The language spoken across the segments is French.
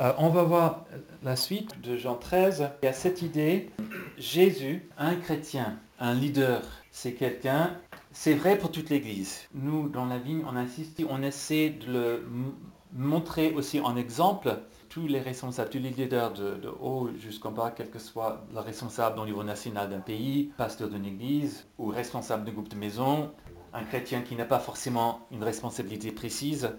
Euh, on va voir la suite de Jean 13. Il y a cette idée, Jésus, un chrétien, un leader, c'est quelqu'un, c'est vrai pour toute l'Église. Nous, dans la vigne, on insiste, on essaie de le montrer aussi en exemple tous les responsables, tous les leaders de, haut jusqu'en bas, quel que soit le responsable au niveau national d'un pays, pasteur d'une église ou responsable d'un groupe de maison, un chrétien qui n'a pas forcément une responsabilité précise,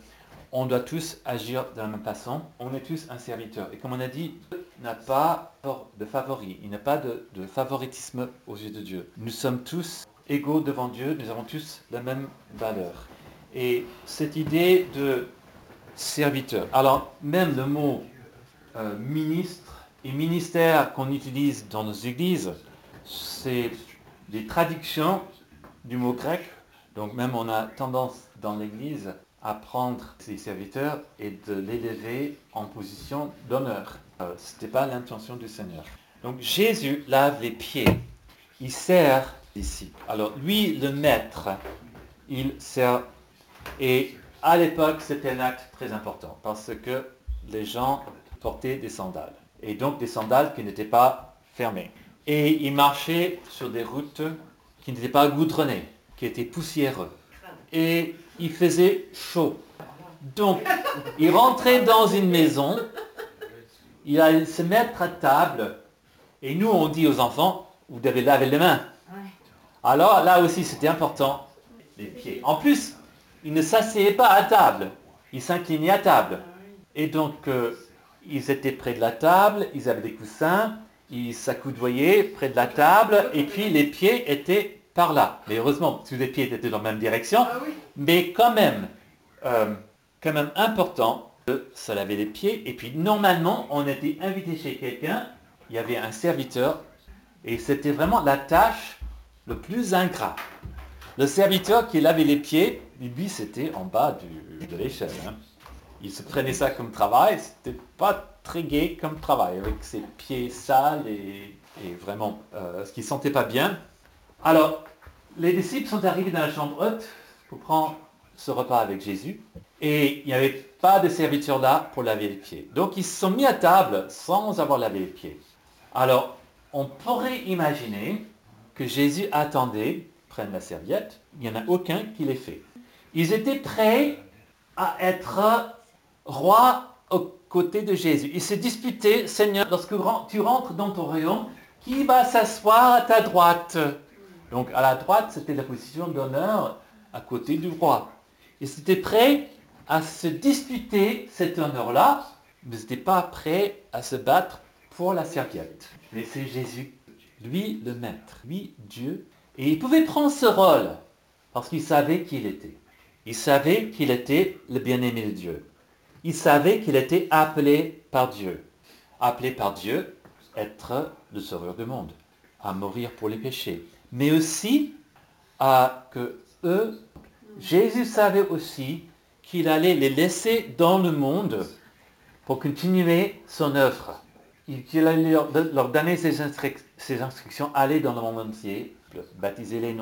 on doit tous agir de la même façon. On est tous un serviteur. Et comme on a dit, il n'a pas de favori, il n'a pas de, de favoritisme aux yeux de Dieu. Nous sommes tous égaux devant Dieu, nous avons tous la même valeur. Et cette idée de serviteur, alors même le mot euh, ministre et ministère qu'on utilise dans nos églises, c'est des traductions du mot grec. Donc même on a tendance dans l'église à prendre ses serviteurs et de l'élever en position d'honneur. Euh, ce n'était pas l'intention du Seigneur. Donc Jésus lave les pieds. Il sert ici. Alors lui, le maître, il sert. Et à l'époque, c'était un acte très important parce que les gens portaient des sandales. Et donc des sandales qui n'étaient pas fermées. Et il marchait sur des routes qui n'étaient pas goudronnées, qui étaient poussiéreuses. Et il faisait chaud. Donc, il rentrait dans une maison, il allait se mettre à table, et nous, on dit aux enfants, vous devez laver les mains. Alors là aussi, c'était important, les pieds. En plus, il ne s'asseyait pas à table, il s'inclinait à table. Et donc, euh, ils étaient près de la table, ils avaient des coussins, ils s'accoudoyaient près de la table, et puis les pieds étaient par là. Mais heureusement, tous les pieds étaient dans la même direction. Ah Mais quand même, euh, quand même important de se laver les pieds. Et puis normalement, on était invité chez quelqu'un, il y avait un serviteur, et c'était vraiment la tâche le plus ingrat. Le serviteur qui lavait les pieds, lui, c'était en bas de l'échelle. Hein. Il se prenait ça comme travail, c'était pas très gai comme travail, avec ses pieds sales et, vraiment euh, ce qui sentait pas bien. Alors, les disciples sont arrivés dans la chambre haute pour prendre ce repas avec Jésus. Et il n'y avait pas de serviteur là pour laver les pieds. Donc ils se sont mis à table sans avoir lavé les pieds. Alors, on pourrait imaginer que Jésus attendait, prenne la serviette, il n'y en a aucun qui l'ait fait. Ils étaient prêts à être rois aux côtés de Jésus. Ils se disputaient, Seigneur, lorsque tu rentres dans ton royaume, qui va s'asseoir à ta droite? Donc à la droite, c'était la position d'honneur à côté du roi. Ils étaient prêts à se disputer cet honneur-là, mais n'étaient pas prêts à se battre pour la serviette. Mais c'est Jésus lui le maître, lui Dieu. Et il pouvait prendre ce rôle parce qu'il savait qui il était. Il savait qu'il était le bien-aimé de Dieu. Il savait qu'il était appelé par Dieu. Appelé par Dieu, être le sauveur du monde, à mourir pour les péchés. Mais aussi à que eux, Jésus savait aussi qu'il allait les laisser dans le monde pour continuer son œuvre qu'il allait leur, donner ses, instructions, aller dans le monde entier, baptiser-les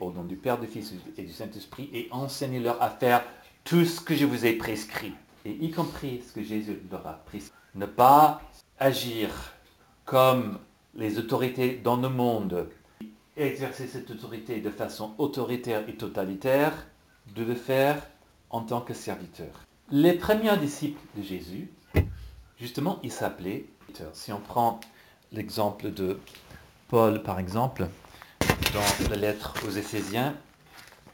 au nom du Père, du Fils et du Saint-Esprit, et enseignez-leur à faire tout ce que je vous ai prescrit, et y compris ce que Jésus leur a prescrit. Ne pas agir comme les autorités dans le monde, exercer cette autorité de façon autoritaire et totalitaire, de le faire en tant que serviteur. Les premiers disciples de Jésus, justement, ils s'appelaient si on prend l'exemple de Paul, par exemple, dans la lettre aux Éphésiens,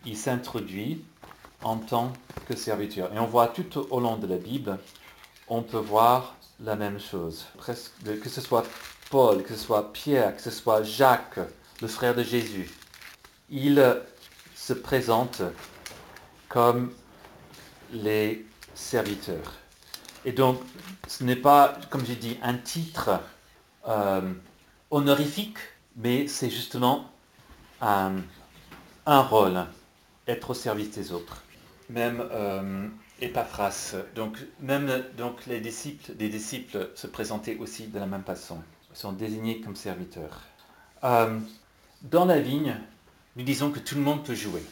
il s'introduit en tant que serviteur. Et on voit tout au long de la Bible, on peut voir la même chose. Presque, que ce soit Paul, que ce soit Pierre, que ce soit Jacques, le frère de Jésus, il se présente comme les serviteurs. Et donc, ce n'est pas, comme j'ai dit, un titre euh, honorifique, mais c'est justement un, rôle, être au service des autres. Même euh, Epaphras, donc même donc les disciples, des disciples se présentaient aussi de la même façon, sont désignés comme serviteurs. Euh, dans la vigne, nous disons que tout le monde peut jouer.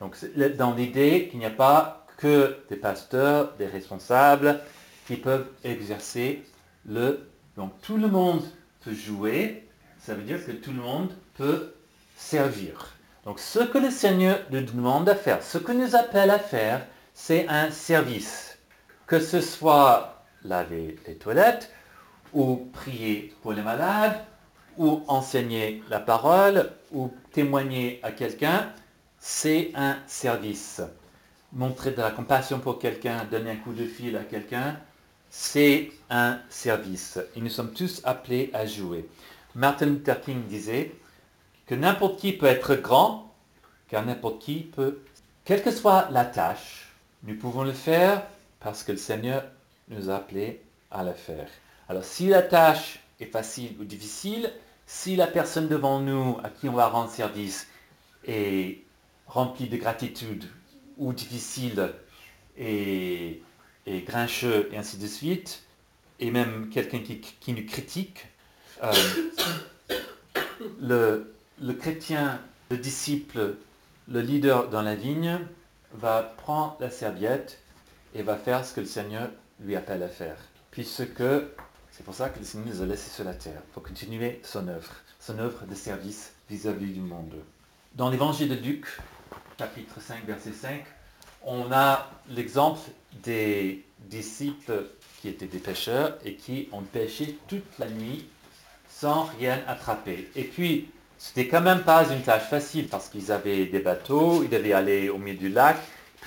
Donc dans l'idée qu'il n'y a pas que des pasteurs, des responsables, qui peuvent exercer le... Donc tout le monde peut jouer, ça veut dire que tout le monde peut servir. Donc ce que le Seigneur nous demande à faire, ce que nous appelle à faire, c'est un service. Que ce soit laver les toilettes, ou prier pour les malades, ou enseigner la parole, ou témoigner à quelqu'un, c'est un service. Montrer de la compassion pour quelqu'un, donner un coup de fil à quelqu'un, c'est un service. Et nous sommes tous appelés à jouer. Martin Luther King disait que n'importe qui peut être grand, car n'importe qui peut, quelle que soit la tâche, nous pouvons le faire parce que le Seigneur nous a appelés à le faire. Alors si la tâche est facile ou difficile, si la personne devant nous à qui on va rendre service est remplie de gratitude ou difficile et, grincheux et ainsi de suite, et même quelqu'un qui, nous critique, euh, le, le chrétien, le disciple, le leader dans la vigne va prendre la serviette et va faire ce que le Seigneur lui appelle à faire. Puisque c'est pour ça que le Seigneur nous a laissé sur la terre, pour continuer son œuvre, son œuvre de service vis-à-vis du monde. Dans l'évangile de Luc, chapitre 5, verset 5, on a l'exemple des disciples qui étaient des pêcheurs et qui ont pêché toute la nuit sans rien attraper. Et puis, c'était quand même pas une tâche facile parce qu'ils avaient des bateaux, ils devaient aller au milieu du lac,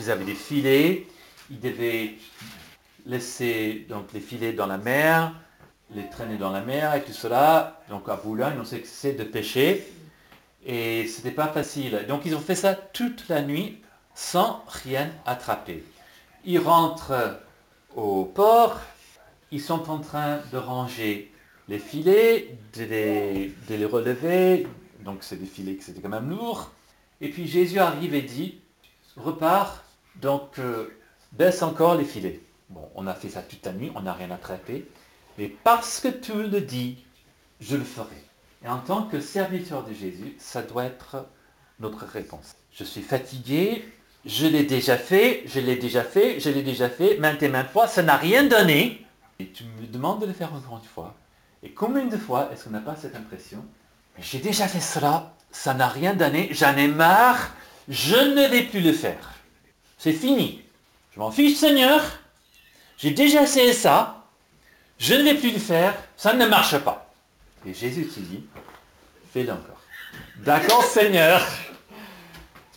ils avaient des filets, ils devaient laisser donc les filets dans la mer, les traîner dans la mer et tout cela. Donc à Boulogne, on sait que de pêcher. Et c'était pas facile. Donc ils ont fait ça toute la nuit sans rien attraper. Ils rentrent au port, ils sont en train de ranger les filets, de les, relever. Donc c'est des filets qui c'était quand même lourd. Et puis Jésus arrive et dit, repars, donc euh, baisse encore les filets. Bon, on a fait ça toute la nuit, on n'a rien attrapé. Mais parce que tu le dis, je le ferai. Et en tant que serviteur de Jésus, ça doit être notre réponse. Je suis fatigué, je l'ai déjà fait, je l'ai déjà fait, je l'ai déjà fait, maintes et maintes fois, ça n'a rien donné. Et tu me demandes de le faire encore une fois. Et combien de fois est-ce qu'on n'a pas cette impression j'ai déjà fait cela, ça n'a rien donné, j'en ai marre, je ne vais plus le faire. C'est fini. Je m'en fiche Seigneur, j'ai déjà essayé ça, je ne vais plus le faire, ça ne marche pas. Et Jésus te dit, fais-le encore. D'accord Seigneur,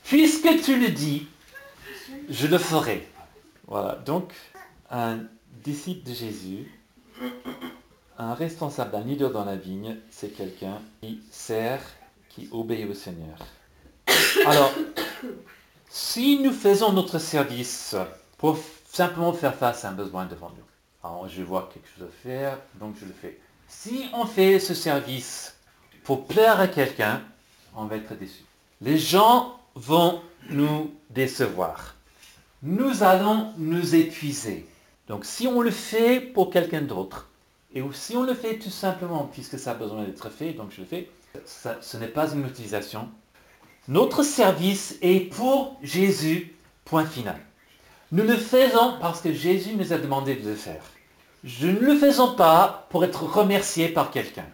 puisque tu le dis, je le ferai. Voilà, donc un disciple de Jésus, un responsable, un leader dans la vigne, c'est quelqu'un qui sert, qui obéit au Seigneur. Alors, si nous faisons notre service pour simplement faire face à un besoin devant nous, alors, je vois quelque chose à faire, donc je le fais. Si on fait ce service pour plaire à quelqu'un, on va être déçu. Les gens vont nous décevoir. Nous allons nous épuiser. Donc si on le fait pour quelqu'un d'autre, et si on le fait tout simplement puisque ça a besoin d'être fait, donc je le fais, ce n'est pas une utilisation. Notre service est pour Jésus, point final. Nous le faisons parce que Jésus nous a demandé de le faire. Je ne le faisons pas pour être remercié par quelqu'un.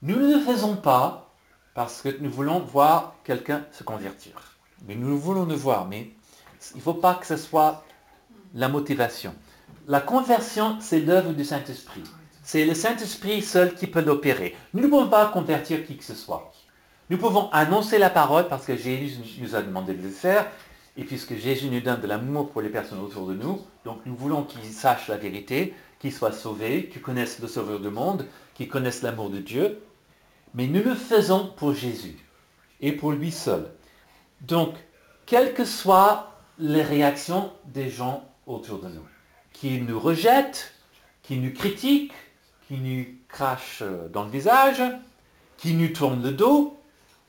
Nous ne le faisons pas parce que nous voulons voir quelqu'un se convertir. Mais nous voulons le voir, mais il ne faut pas que ce soit la motivation. La conversion, c'est l'œuvre du Saint-Esprit. C'est le Saint-Esprit seul qui peut l'opérer. Nous ne pouvons pas convertir qui que ce soit. Nous pouvons annoncer la parole parce que Jésus nous a demandé de le faire. Et puisque Jésus nous donne de l'amour pour les personnes autour de nous, donc nous voulons qu'ils sachent la vérité, qui soient sauvés, qui connaissent le Sauveur du monde, qui connaissent l'amour de Dieu. Mais nous le faisons pour Jésus et pour lui seul. Donc, quelles que soient les réactions des gens autour de nous, qui nous rejettent, qui nous critiquent, qui nous crachent dans le visage, qui nous tournent le dos,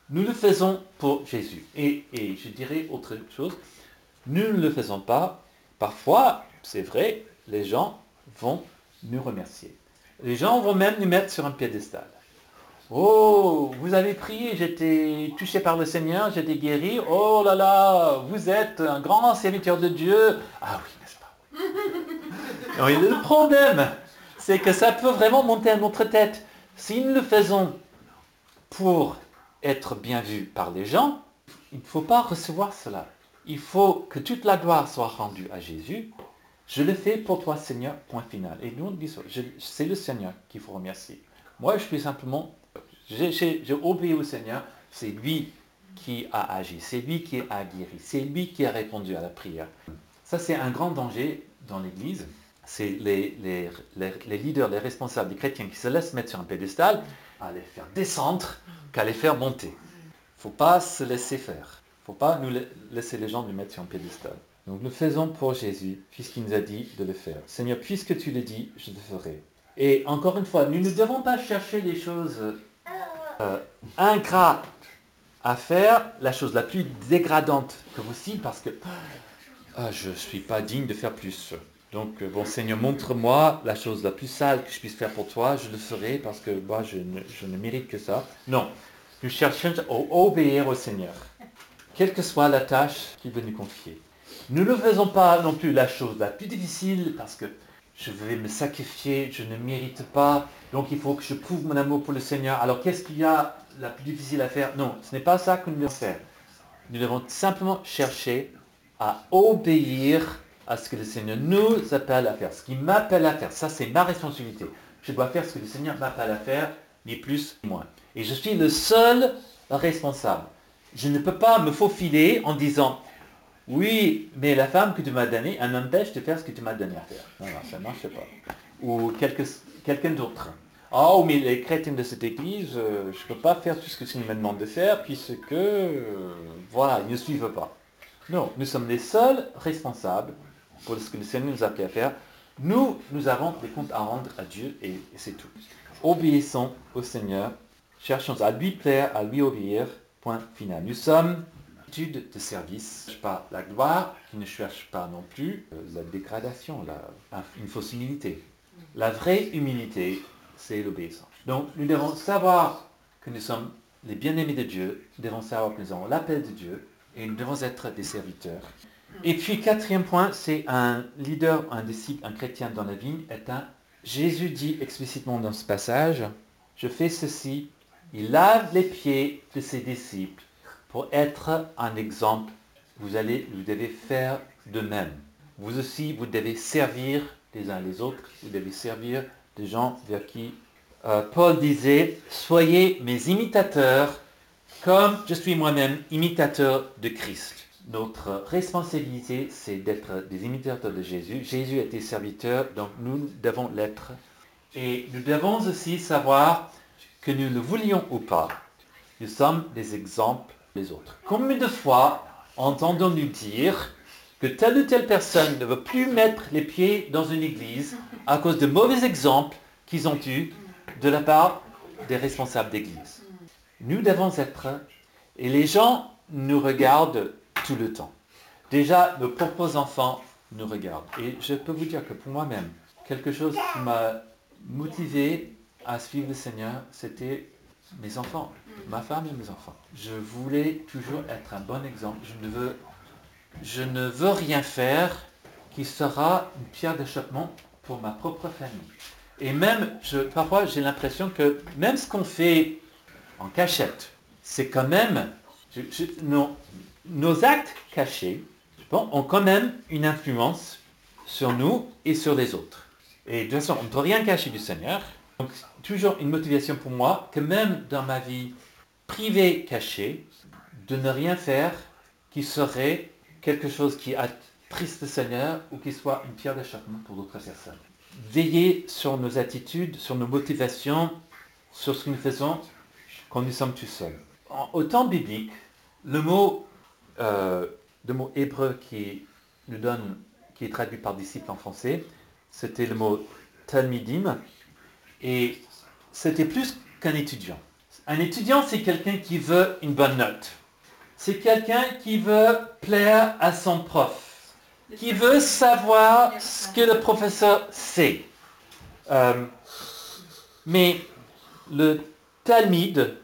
nous le faisons pour Jésus. Et, et je dirais autre chose, nous ne le faisons pas. Parfois, c'est vrai, les gens vont nous remercier. Les gens vont même nous mettre sur un piédestal. Oh, vous avez prié, j'étais touché par le Seigneur, j'étais guéri. Oh là là, vous êtes un grand serviteur de Dieu. Ah oui, n'est-ce pas? Le problème, c'est que ça peut vraiment monter à notre tête. Si nous le faisons pour être bien vu par les gens, il ne faut pas recevoir cela. Il faut que toute la gloire soit rendue à Jésus. Je le fais pour toi, Seigneur, point final. Et nous, c'est le Seigneur qu'il faut remercier. Moi, je suis simplement, j'ai obéi au Seigneur. C'est lui qui a agi, c'est lui qui a guéri, c'est lui qui a répondu à la prière. Ça, c'est un grand danger dans l'Église. C'est les, les, leaders, les responsables, les chrétiens qui se laissent mettre sur un pédestal à les faire descendre qu'à les faire monter. Il ne faut pas se laisser faire. Il ne faut pas nous laisser les gens nous mettre sur un pédestal. Donc nous faisons pour Jésus, puisqu'il nous a dit de le faire. Seigneur, puisque tu le dis, je le ferai. Et encore une fois, nous ne devons pas chercher des choses euh, ingrates à faire, la chose la plus dégradante que possible, parce que ah, je ne suis pas digne de faire plus. Donc, euh, bon Seigneur, montre-moi la chose la plus sale que je puisse faire pour toi, je le ferai parce que moi, je ne, mérite que ça. Non, nous cherchons à obéir au Seigneur, quelle que soit la tâche qu'il veut nous confier. Nous ne faisons pas non plus la chose la plus difficile parce que je vais me sacrifier, je ne mérite pas, donc il faut que je prouve mon amour pour le Seigneur. Alors qu'est-ce qu'il y a la plus difficile à faire? Non, ce n'est pas ça que nous devons faire. Nous devons simplement chercher à obéir à ce que le Seigneur nous appelle à faire, ce qu'il m'appelle à faire. Ça, c'est ma responsabilité. Je dois faire ce que le Seigneur m'appelle à faire, ni plus ni moins. Et je suis le seul responsable. Je ne peux pas me faufiler en disant, oui, mais la femme que tu m'as donnée, elle m'empêche de faire ce que tu m'as donné à faire. Non, non, ça ne marche pas. Ou quelqu'un d'autre. Oh, mais les chrétiens de cette église, euh, je ne peux pas faire tout ce que tu me demande de faire, puisque, euh, voilà, ils ne suivent pas. Non, nous sommes les seuls responsables pour ce que le Seigneur nous a appelé à faire. Nous, nous avons des comptes à rendre à Dieu et, c'est tout. Obéissons au Seigneur, cherchons à lui plaire, à lui obéir, point final. Nous sommes de service, pas la gloire, qui ne cherche pas non plus euh, la dégradation, la, une fausse humilité. La vraie humilité, c'est l'obéissance. Donc nous devons savoir que nous sommes les bien-aimés de Dieu, nous devons savoir que nous avons l'appel de Dieu, et nous devons être des serviteurs. Et puis quatrième point, c'est un leader, un disciple, un chrétien dans la vigne est un... Jésus dit explicitement dans ce passage, je fais ceci, il lave les pieds de ses disciples pour être un exemple. Vous allez, vous devez faire de même. Vous aussi, vous devez servir les uns les autres, vous devez servir des gens vers qui euh, Paul disait, soyez mes imitateurs comme je suis moi-même imitateur de Christ. Notre responsabilité, c'est d'être des imitateurs de Jésus. Jésus était serviteur, donc nous devons l'être. Et nous devons aussi savoir que nous le voulions ou pas, nous sommes des exemples Combien de fois entendons-nous dire que telle ou telle personne ne veut plus mettre les pieds dans une église à cause de mauvais exemples qu'ils ont eus de la part des responsables d'église? Nous devons être, et les gens nous regardent tout le temps. Déjà, nos propres enfants nous regardent. Et je peux vous dire que pour moi-même, quelque chose qui m'a motivé à suivre le Seigneur, c'était mes enfants, ma femme et mes enfants. Je voulais toujours être un bon exemple. Je ne veux, je ne veux rien faire qui sera une pierre d'achoppement pour ma propre famille. Et même, parfois, j'ai l'impression que même ce qu'on fait en cachette. C'est quand même, nos, actes cachés ont quand même une influence sur nous et sur les autres. Et de toute façon, on ne peut rien cacher du Seigneur. Donc, toujours une motivation pour moi que même dans ma vie privée cachée, de ne rien faire qui serait quelque chose qui attriste le Seigneur ou qui soit une pierre d'échappement pour d'autres personnes. Veiller sur nos attitudes, sur nos motivations, sur ce que nous faisons quand nous sommes tout seuls. au temps biblique, le mot, euh, le mot hébreu qui nous donne, qui est traduit par disciple en français, c'était le mot talmidim, et c'était plus qu'un étudiant. Un étudiant, c'est quelqu'un qui veut une bonne note. C'est quelqu'un qui veut plaire à son prof, qui veut savoir ce que le professeur sait. Euh, mais le Talmud,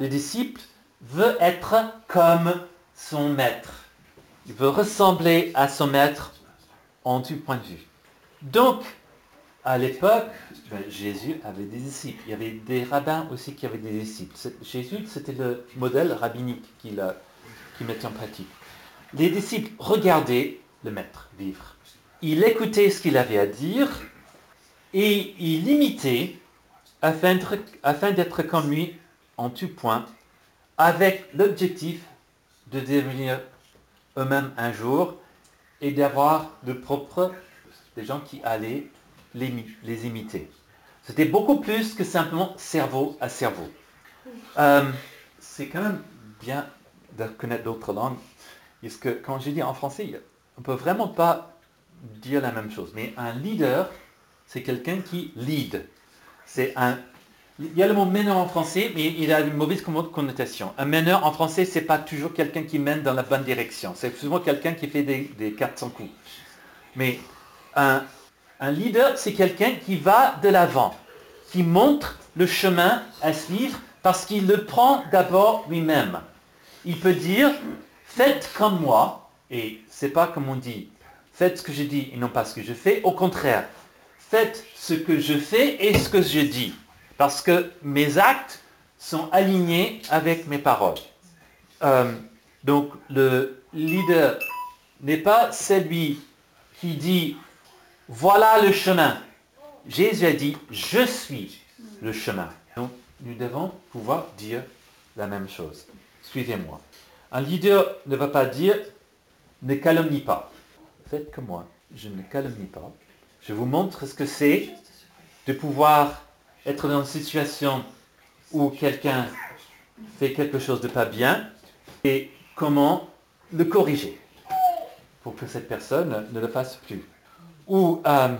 le disciple veut être comme son maître. Il veut ressembler à son maître en tout point de vue. Donc, à l'époque, ben, Jésus avait des disciples. Il y avait des rabbins aussi qui avaient des disciples. Jésus, c'était le modèle rabbinique qu'il mettait en pratique. Les disciples regardaient le maître vivre. Il écoutait ce qu'il avait à dire et il imitait afin d'être comme lui en tout point, avec l'objectif de devenir eux-mêmes un jour et d'avoir de propres des gens qui allaient les, imiter. C'était beaucoup plus que simplement cerveau à cerveau. Euh, c'est quand même bien de connaître d'autres langues. Parce que quand je dis en français, on ne peut vraiment pas dire la même chose. Mais un leader, c'est quelqu'un qui lead. C'est un il y a le mot meneur en français, mais il a une mauvaise connotation. Un meneur en français, c'est pas toujours quelqu'un qui mène dans la bonne direction. C'est souvent quelqu'un qui fait des, des 400 coups. Mais un, un leader, c'est quelqu'un qui va de l'avant, qui montre le chemin à suivre parce qu'il le prend d'abord lui-même. Il peut dire, faites comme moi, et c'est pas comme on dit, faites ce que je dis et non pas ce que je fais. Au contraire, faites ce que je fais et ce que je dis. Parce que mes actes sont alignés avec mes paroles. Euh, donc le leader n'est pas celui qui dit voilà le chemin. Jésus a dit je suis le chemin. Nous devons pouvoir dire la même chose. Suivez-moi. Un leader ne va pas dire ne calomnie pas. Faites comme moi. Je ne calomnie pas. Je vous montre ce que c'est de pouvoir être dans une situation où quelqu'un fait quelque chose de pas bien et comment le corriger pour que cette personne ne le fasse plus. Ou euh,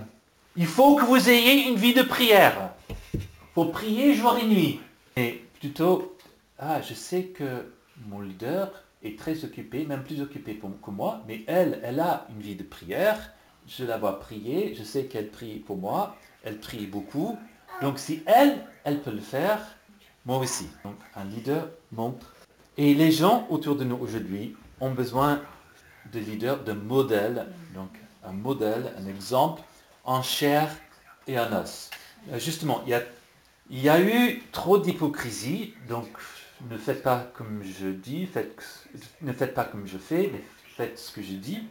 il faut que vous ayez une vie de prière. Il faut prier jour et nuit. Et plutôt, ah, je sais que mon leader est très occupé, même plus occupé que moi, mais elle, elle a une vie de prière. Je la vois prier, je sais qu'elle prie pour moi, elle prie beaucoup, donc si elle, elle peut le faire, moi aussi. Donc un leader montre. Et les gens autour de nous aujourd'hui ont besoin de leaders, de modèles. Donc un modèle, un exemple en chair et en os. Euh, justement, il y a, il eu trop d'hypocrisie, donc ne faites pas comme je dis, faites, ne faites pas comme je fais, mais faites ce que je dis.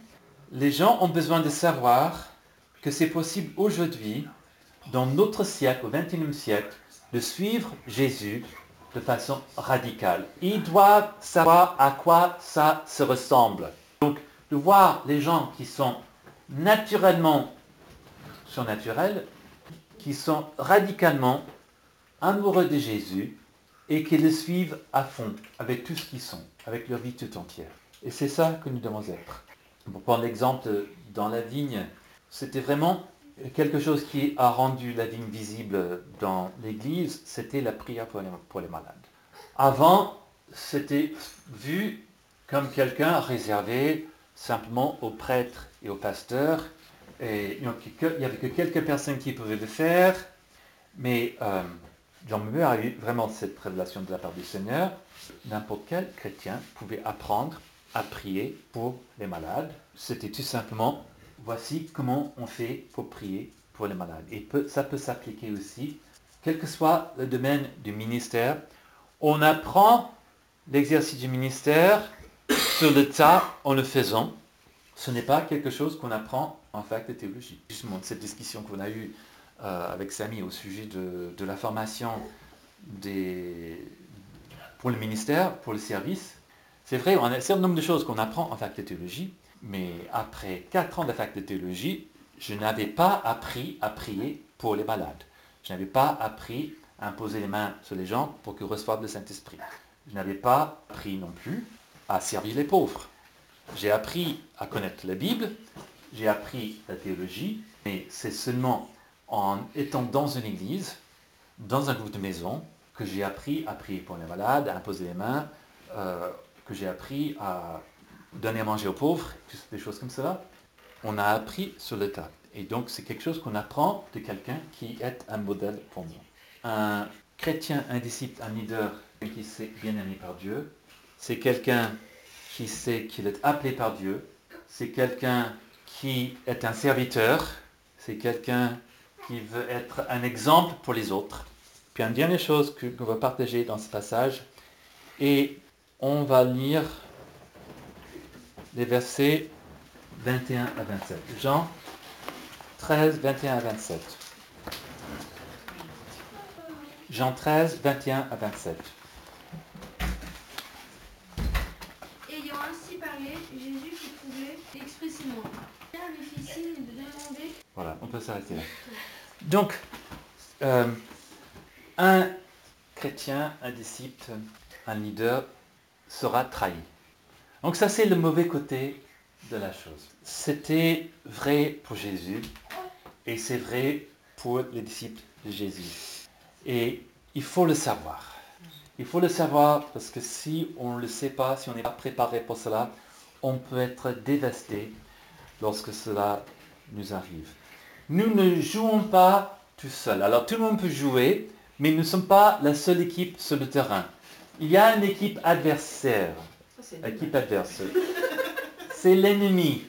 Les gens ont besoin de savoir que c'est possible aujourd'hui dans notre siècle, au XXIe siècle, de suivre Jésus de façon radicale. Ils doivent savoir à quoi ça se ressemble. Donc, de voir les gens qui sont naturellement surnaturels, qui sont radicalement amoureux de Jésus et qui le suivent à fond, avec tout ce qu'ils sont, avec leur vie tout entière. Et c'est ça que nous devons être. Pour prendre l'exemple dans la vigne, c'était vraiment quelque chose qui a rendu la vigne visible dans l'Église, c'était la prière pour les, malades. Avant, c'était vu comme quelqu'un réservé simplement aux prêtres et aux pasteurs. Et il n'y avait que quelques personnes qui pouvaient le faire. Mais euh, Muller a eu vraiment cette révélation de la part du Seigneur. N'importe quel chrétien pouvait apprendre à prier pour les malades. C'était tout simplement voici comment on fait pour prier pour les malades. Et ça peut s'appliquer aussi, quel que soit le domaine du ministère. On apprend l'exercice du ministère sur le tas en le faisant. Ce n'est pas quelque chose qu'on apprend en fac de théologie. Justement, cette discussion qu'on a eue euh, avec Samy au sujet de, la formation pour le ministère, pour le service, c'est vrai, on a un certain nombre de choses qu'on apprend en fac de théologie, mais après quatre ans de fac de théologie, je n'avais pas appris à prier pour les malades. Je n'avais pas appris à imposer les mains sur les gens pour qu'ils reçoivent le Saint-Esprit. Je n'avais pas appris non plus à servir les pauvres. J'ai appris à connaître la Bible, j'ai appris la théologie, mais c'est seulement en étant dans une église, dans un groupe de maison, que j'ai appris à prier pour les malades, à imposer les mains, euh, que j'ai appris à donner à manger aux pauvres, des choses comme ça, on a appris sur le tas. Et donc c'est quelque chose qu'on apprend de quelqu'un qui est un modèle pour nous. Un chrétien, un disciple, un leader qui sait bien aimé par Dieu, c'est quelqu'un qui sait qu'il est appelé par Dieu, c'est quelqu'un qui est un serviteur, c'est quelqu'un qui veut être un exemple pour les autres. Puis une dernière chose qu'on va partager dans ce passage, et on va lire les versets 21 à 27. Jean 13, 21 à 27. Jean 13, 21 à 27. Ayant ainsi parlé, Jésus se trouvait expressément. Pierre lui fit signe de demander Voilà, on s'arrêter. Donc, euh, un chrétien, un disciple, un leader sera trahi. Donc ça, c'est le mauvais côté de la chose. C'était vrai pour Jésus et c'est vrai pour les disciples de Jésus. Et il faut le savoir. Il faut le savoir parce que si on ne le sait pas, si on n'est pas préparé pour cela, on peut être dévasté lorsque cela nous arrive. Nous ne jouons pas tout seul. Alors tout le monde peut jouer, mais nous ne sommes pas la seule équipe sur le terrain. Il y a une équipe adversaire, équipe adverse. C'est l'ennemi.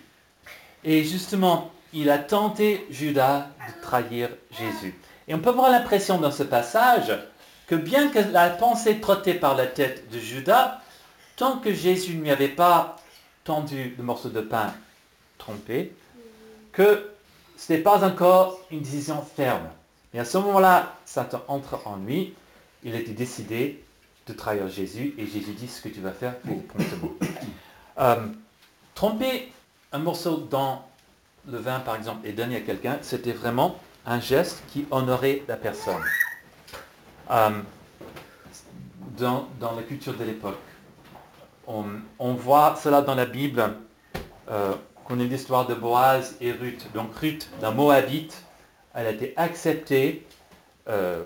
Et justement, il a tenté Judas de trahir Jésus. Et on peut avoir l'impression dans ce passage que bien que la pensée trottait par la tête de Judas, tant que Jésus ne lui avait pas tendu le morceau de pain trompé, que ce n'est pas encore une décision ferme. Et à ce moment-là, Satan entre en lui. Il était décidé de trahir Jésus et Jésus dit ce que tu vas faire pour promptement. Euh, tromper un morceau dans le vin, par exemple, et donner à quelqu'un, c'était vraiment un geste qui honorait la personne. Euh, dans, dans la culture de l'époque, on, on voit cela dans la Bible. Euh, qu'on ait l'histoire de Boaz et Ruth. Donc Ruth, la Moabite, elle a été acceptée, euh,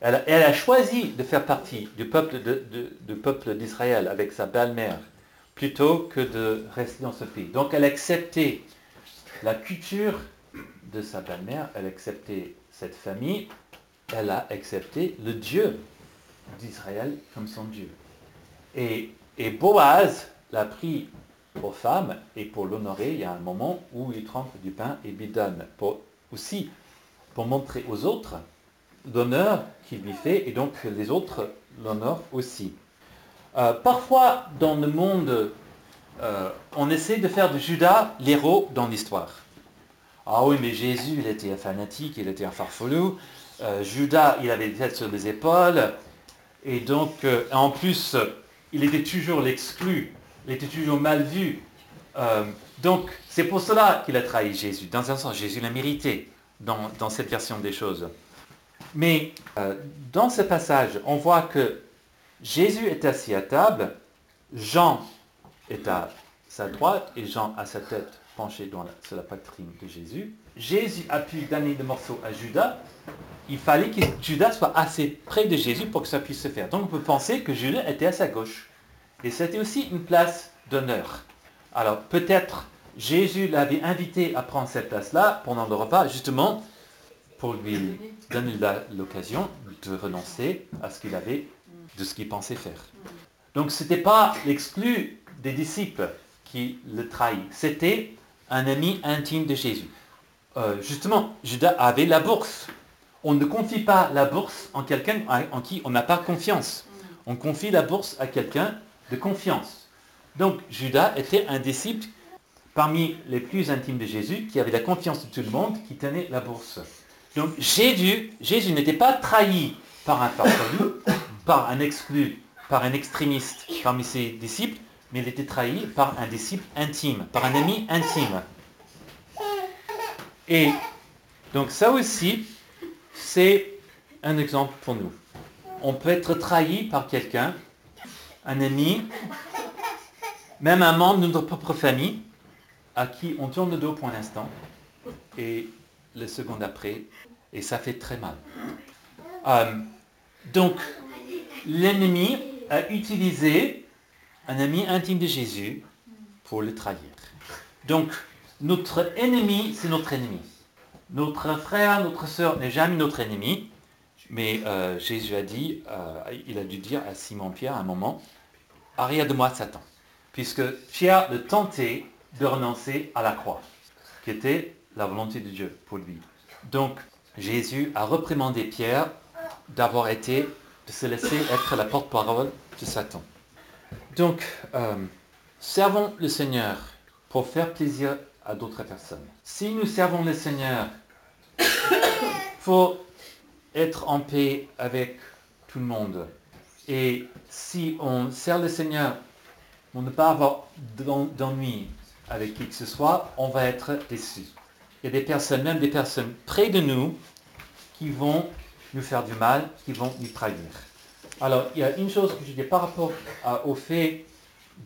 elle, a- choisi de faire partie du peuple d'Israël avec sa belle-mère, plutôt que de rester dans ce pays. Donc elle a accepté la culture de sa belle-mère, elle a accepté cette famille, elle a accepté le Dieu d'Israël comme son Dieu. Et Boaz l'a pris pour femme et pour l'honorer, il y a un moment où il trempe du pain et lui donne pour, aussi pour montrer aux autres l'honneur qu'il lui fait et donc les autres l'honorent aussi. Euh, parfois dans le monde, euh, on essaie de faire de Judas l'héros dans l'histoire. Ah oui, mais Jésus, il était un fanatique, il était un farfelu. Euh, Judas, il avait des têtes sur les épaules. Et donc, en plus, il était toujours l'exclu. Il était toujours mal vu. Euh, donc, c'est pour cela qu'il a trahi Jésus. Dans un sens, Jésus l'a mérité dans, cette version des choses. Mais euh, dans ce passage, on voit que Jésus est assis à table, Jean est à sa droite et Jean a sa tête penchée sur la poitrine de Jésus. Jésus a pu donner le morceau à Judas. Il fallait que Judas soit assez près de Jésus pour que ça puisse se faire. Donc on peut penser que Judas était à sa gauche. Et c'était aussi une place d'honneur. Alors peut-être Jésus l'avait invité à prendre cette place-là pendant le repas, justement pour lui donner l'occasion de renoncer à ce qu'il avait, de ce qu'il pensait faire. Donc ce n'était pas l'exclu des disciples qui le trahit, c'était un ami intime de Jésus. Euh, justement, Judas avait la bourse. On ne confie pas la bourse en quelqu'un en qui on n'a pas confiance. On confie la bourse à quelqu'un de confiance. Donc Judas était un disciple parmi les plus intimes de Jésus, qui avait la confiance de tout le monde, qui tenait la bourse. Donc Jésus, n'était pas trahi par un farfelu, par un exclu, par un extrémiste parmi ses disciples, mais il était trahi par un disciple intime, par un ami intime. Et donc ça aussi, c'est un exemple pour nous. On peut être trahi par quelqu'un, un ami, même un membre de notre propre famille, à qui on tourne le dos pour l'instant, et le second après, et ça fait très mal. Euh, donc, l'ennemi a utilisé un ami intime de Jésus pour le trahir. Donc, notre ennemi, c'est notre ennemi. Notre frère, notre soeur n'est jamais notre ennemi, mais euh, Jésus a dit, euh, il a dû dire à Simon-Pierre à un moment, arrière de moi Satan, puisque Pierre le tentait de renoncer à la croix, qui était la volonté de Dieu pour lui. Donc Jésus a reprimandé Pierre d'avoir été, de se laisser être la porte-parole de Satan. Donc, euh, servons le Seigneur pour faire plaisir à d'autres personnes. Si nous servons le Seigneur pour être en paix avec tout le monde, et si on sert le Seigneur pour ne pas avoir d'ennui avec qui que ce soit, on va être déçu. Il y a des personnes, même des personnes près de nous, qui vont nous faire du mal, qui vont nous trahir. Alors, il y a une chose que je dis par rapport au fait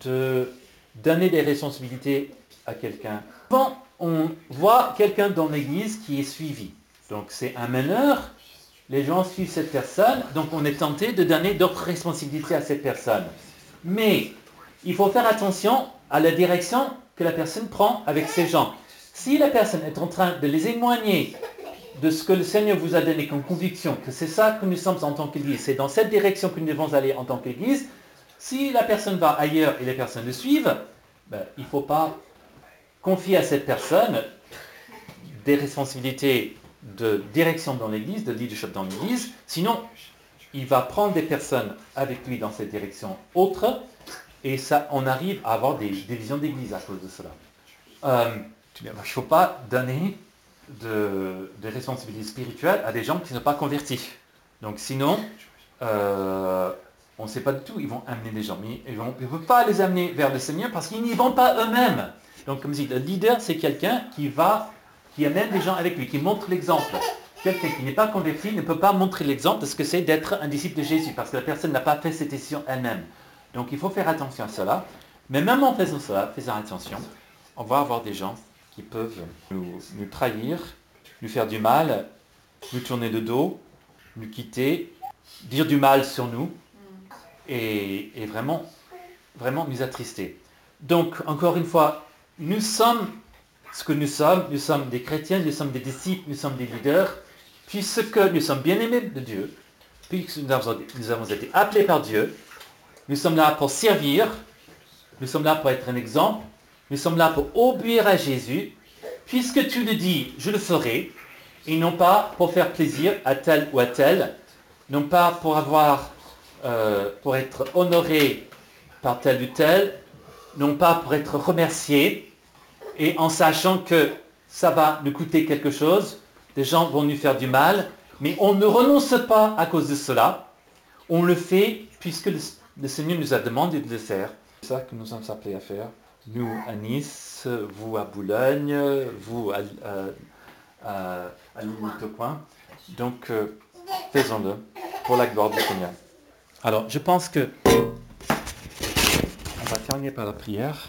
de donner des responsabilités à quelqu'un. Quand on voit quelqu'un dans l'église qui est suivi, donc c'est un meneur, les gens suivent cette personne, donc on est tenté de donner d'autres responsabilités à cette personne. Mais il faut faire attention à la direction que la personne prend avec ces gens. Si la personne est en train de les éloigner de ce que le Seigneur vous a donné comme conviction, que c'est ça que nous sommes en tant qu'Église, c'est dans cette direction que nous devons aller en tant qu'Église, si la personne va ailleurs et les personnes le suivent, ben, il ne faut pas confier à cette personne des responsabilités de direction dans l'Église, de leadership dans l'Église, sinon il va prendre des personnes avec lui dans cette direction autre, et ça, on arrive à avoir des divisions d'Église à cause de cela. Euh, il ne faut pas donner de, responsabilités spirituelles à des gens qui ne sont pas convertis. Donc sinon, euh, on ne sait pas du tout, ils vont amener des gens, mais ils ne peuvent pas les amener vers le Seigneur parce qu'ils n'y vont pas eux-mêmes. Donc comme je dis, le leader, c'est quelqu'un qui va, qui amène des gens avec lui, qui montre l'exemple. Quelqu'un qui n'est pas converti ne peut pas montrer l'exemple de ce que c'est d'être un disciple de Jésus, parce que la personne n'a pas fait cette décision elle-même. Donc il faut faire attention à cela. Mais même en faisant cela, faisant attention, on va avoir des gens qui peuvent nous, trahir, nous faire du mal, nous tourner de dos, nous quitter, dire du mal sur nous et, vraiment, vraiment nous attrister. Donc, encore une fois, nous sommes ce que nous sommes, nous sommes des chrétiens, nous sommes des disciples, nous sommes des leaders, puisque nous sommes bien-aimés de Dieu, puisque nous avons été appelés par Dieu, nous sommes là pour servir, nous sommes là pour être un exemple, nous sommes là pour obéir à Jésus. Puisque tu le dis, je le ferai. Et non pas pour faire plaisir à tel ou à tel. Non pas pour avoir, euh, pour être honoré par tel ou tel. Non pas pour être remercié. Et en sachant que ça va nous coûter quelque chose. Des gens vont nous faire du mal. Mais on ne renonce pas à cause de cela. On le fait puisque le, Seigneur nous a demandé de le faire. C'est ça que nous sommes appelés à faire nous à Nice, vous à Boulogne, vous à, à, à. Donc, euh, faisons-le pour la gloire du Seigneur. Alors, je pense que on va terminer par la prière.